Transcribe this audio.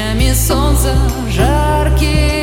лучами солнца жаркий.